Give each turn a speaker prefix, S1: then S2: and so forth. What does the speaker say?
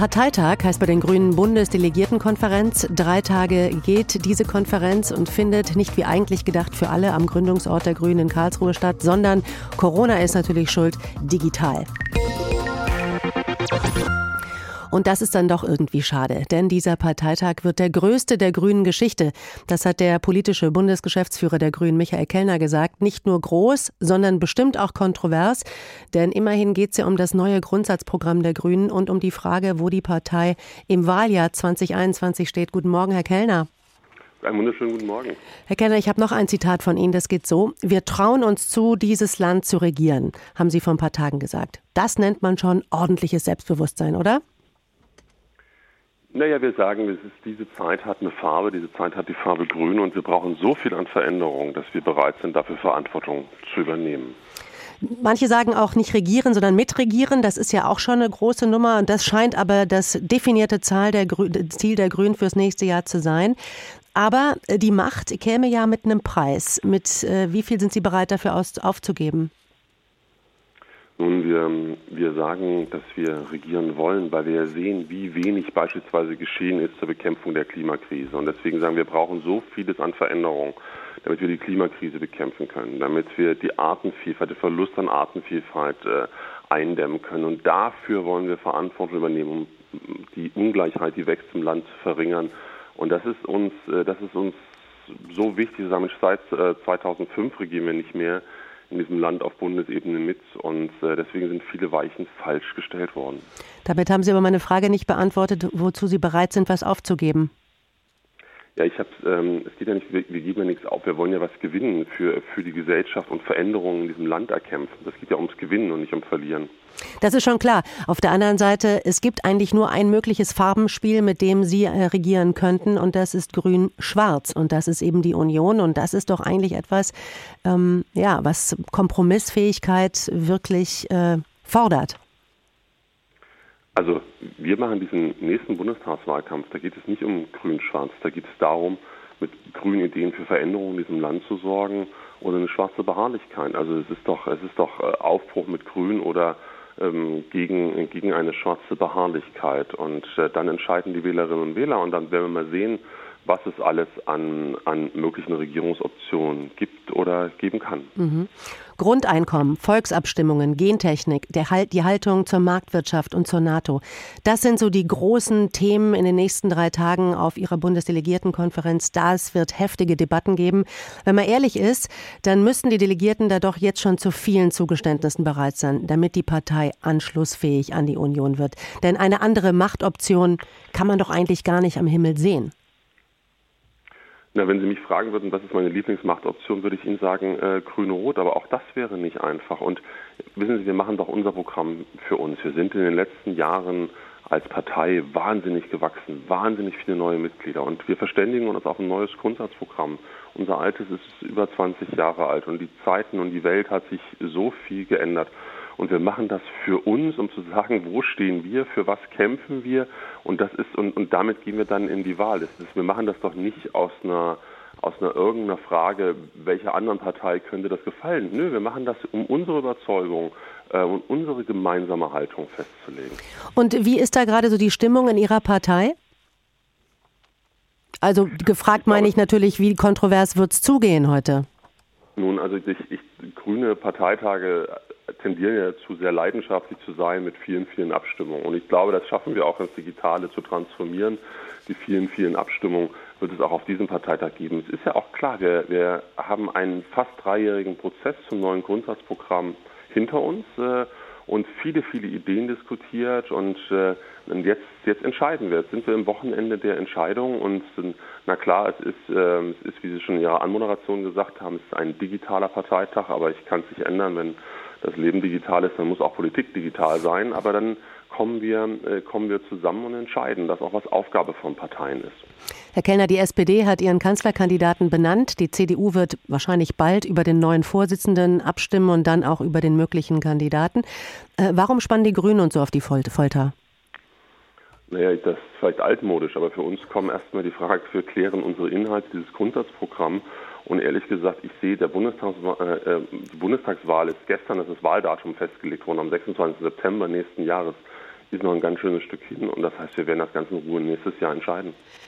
S1: Parteitag heißt bei den Grünen Bundesdelegiertenkonferenz. Drei Tage geht diese Konferenz und findet nicht wie eigentlich gedacht für alle am Gründungsort der Grünen in Karlsruhe statt, sondern Corona ist natürlich schuld, digital. Und das ist dann doch irgendwie schade, denn dieser Parteitag wird der größte der grünen Geschichte. Das hat der politische Bundesgeschäftsführer der Grünen, Michael Kellner, gesagt. Nicht nur groß, sondern bestimmt auch kontrovers. Denn immerhin geht es ja um das neue Grundsatzprogramm der Grünen und um die Frage, wo die Partei im Wahljahr 2021 steht. Guten Morgen, Herr Kellner.
S2: Einen wunderschönen guten Morgen.
S1: Herr Kellner, ich habe noch ein Zitat von Ihnen, das geht so. Wir trauen uns zu, dieses Land zu regieren, haben Sie vor ein paar Tagen gesagt. Das nennt man schon ordentliches Selbstbewusstsein, oder?
S2: Naja, wir sagen, ist, diese Zeit hat eine Farbe, diese Zeit hat die Farbe Grün und wir brauchen so viel an Veränderung, dass wir bereit sind, dafür Verantwortung zu übernehmen.
S1: Manche sagen auch nicht regieren, sondern mitregieren. Das ist ja auch schon eine große Nummer. Und das scheint aber das definierte Zahl der Ziel der Grünen fürs nächste Jahr zu sein. Aber äh, die Macht käme ja mit einem Preis. Mit äh, wie viel sind Sie bereit dafür aufzugeben?
S2: Nun, wir, wir sagen, dass wir regieren wollen, weil wir sehen, wie wenig beispielsweise geschehen ist zur Bekämpfung der Klimakrise. Und deswegen sagen wir, wir brauchen so vieles an Veränderung, damit wir die Klimakrise bekämpfen können, damit wir die Artenvielfalt, den Verlust an Artenvielfalt äh, eindämmen können. Und dafür wollen wir Verantwortung übernehmen, um die Ungleichheit, die wächst im Land, zu verringern. Und das ist uns, äh, das ist uns so wichtig. Seit äh, 2005 regieren wir nicht mehr in diesem Land auf Bundesebene mit und äh, deswegen sind viele Weichen falsch gestellt worden.
S1: Damit haben Sie aber meine Frage nicht beantwortet, wozu Sie bereit sind, was aufzugeben.
S2: Ja, ich habe ähm, es geht ja nicht, wir, wir, geben ja nichts auf, wir wollen ja was gewinnen für, für die Gesellschaft und Veränderungen in diesem Land erkämpfen. Das geht ja ums Gewinnen und nicht um Verlieren.
S1: Das ist schon klar. Auf der anderen Seite, es gibt eigentlich nur ein mögliches Farbenspiel, mit dem Sie äh, regieren könnten, und das ist Grün-Schwarz. Und das ist eben die Union. Und das ist doch eigentlich etwas, ähm, ja, was Kompromissfähigkeit wirklich äh, fordert.
S2: Also wir machen diesen nächsten Bundestagswahlkampf, da geht es nicht um Grün-Schwarz, da geht es darum, mit grünen Ideen für Veränderungen in diesem Land zu sorgen oder eine schwarze Beharrlichkeit. Also es ist doch, es ist doch äh, Aufbruch mit Grün oder ähm, gegen, gegen eine schwarze Beharrlichkeit. Und äh, dann entscheiden die Wählerinnen und Wähler und dann werden wir mal sehen, was es alles an, an möglichen Regierungsoptionen gibt oder geben kann.
S1: Mhm. Grundeinkommen, Volksabstimmungen, Gentechnik, halt, die Haltung zur Marktwirtschaft und zur NATO. Das sind so die großen Themen in den nächsten drei Tagen auf Ihrer Bundesdelegiertenkonferenz. Das wird heftige Debatten geben. Wenn man ehrlich ist, dann müssten die Delegierten da doch jetzt schon zu vielen Zugeständnissen bereit sein, damit die Partei anschlussfähig an die Union wird. Denn eine andere Machtoption kann man doch eigentlich gar nicht am Himmel sehen.
S2: Na, wenn Sie mich fragen würden, was ist meine Lieblingsmachtoption, würde ich Ihnen sagen, äh, grün-rot, aber auch das wäre nicht einfach. Und wissen Sie, wir machen doch unser Programm für uns. Wir sind in den letzten Jahren als Partei wahnsinnig gewachsen, wahnsinnig viele neue Mitglieder und wir verständigen uns auf ein neues Grundsatzprogramm. Unser altes ist über 20 Jahre alt und die Zeiten und die Welt hat sich so viel geändert. Und wir machen das für uns, um zu sagen, wo stehen wir, für was kämpfen wir. Und das ist, und, und damit gehen wir dann in die Wahl. Das ist, wir machen das doch nicht aus einer aus einer irgendeiner Frage, welcher anderen Partei könnte das gefallen. Nö, wir machen das, um unsere Überzeugung äh, und unsere gemeinsame Haltung festzulegen.
S1: Und wie ist da gerade so die Stimmung in Ihrer Partei? Also gefragt meine ich natürlich, wie kontrovers wird es zugehen heute?
S2: Nun, also ich, ich, grüne Parteitage tendieren ja zu sehr leidenschaftlich zu sein mit vielen, vielen Abstimmungen. Und ich glaube, das schaffen wir auch ins Digitale zu transformieren. Die vielen, vielen Abstimmungen wird es auch auf diesem Parteitag geben. Es ist ja auch klar, wir, wir haben einen fast dreijährigen Prozess zum neuen Grundsatzprogramm hinter uns äh, und viele, viele Ideen diskutiert und, äh, jetzt, jetzt entscheiden wir. Jetzt sind wir im Wochenende der Entscheidung und na klar, es ist, äh, es ist, wie Sie schon in Ihrer Anmoderation gesagt haben, es ist ein digitaler Parteitag, aber ich kann es nicht ändern, wenn das Leben digital ist, dann muss auch Politik digital sein. Aber dann kommen wir, äh, kommen wir zusammen und entscheiden, dass auch was Aufgabe von Parteien ist.
S1: Herr Kellner, die SPD hat ihren Kanzlerkandidaten benannt. Die CDU wird wahrscheinlich bald über den neuen Vorsitzenden abstimmen und dann auch über den möglichen Kandidaten. Äh, warum spannen die Grünen uns so auf die Folter?
S2: Naja, das ist vielleicht altmodisch, aber für uns kommen erstmal die Frage, wir klären unsere Inhalte, dieses Grundsatzprogramm und ehrlich gesagt, ich sehe, der Bundestagswahl, äh, die Bundestagswahl ist gestern, das ist Wahldatum festgelegt worden, am 26. September nächsten Jahres. ist noch ein ganz schönes Stück hin und das heißt, wir werden das Ganze in Ruhe nächstes Jahr entscheiden.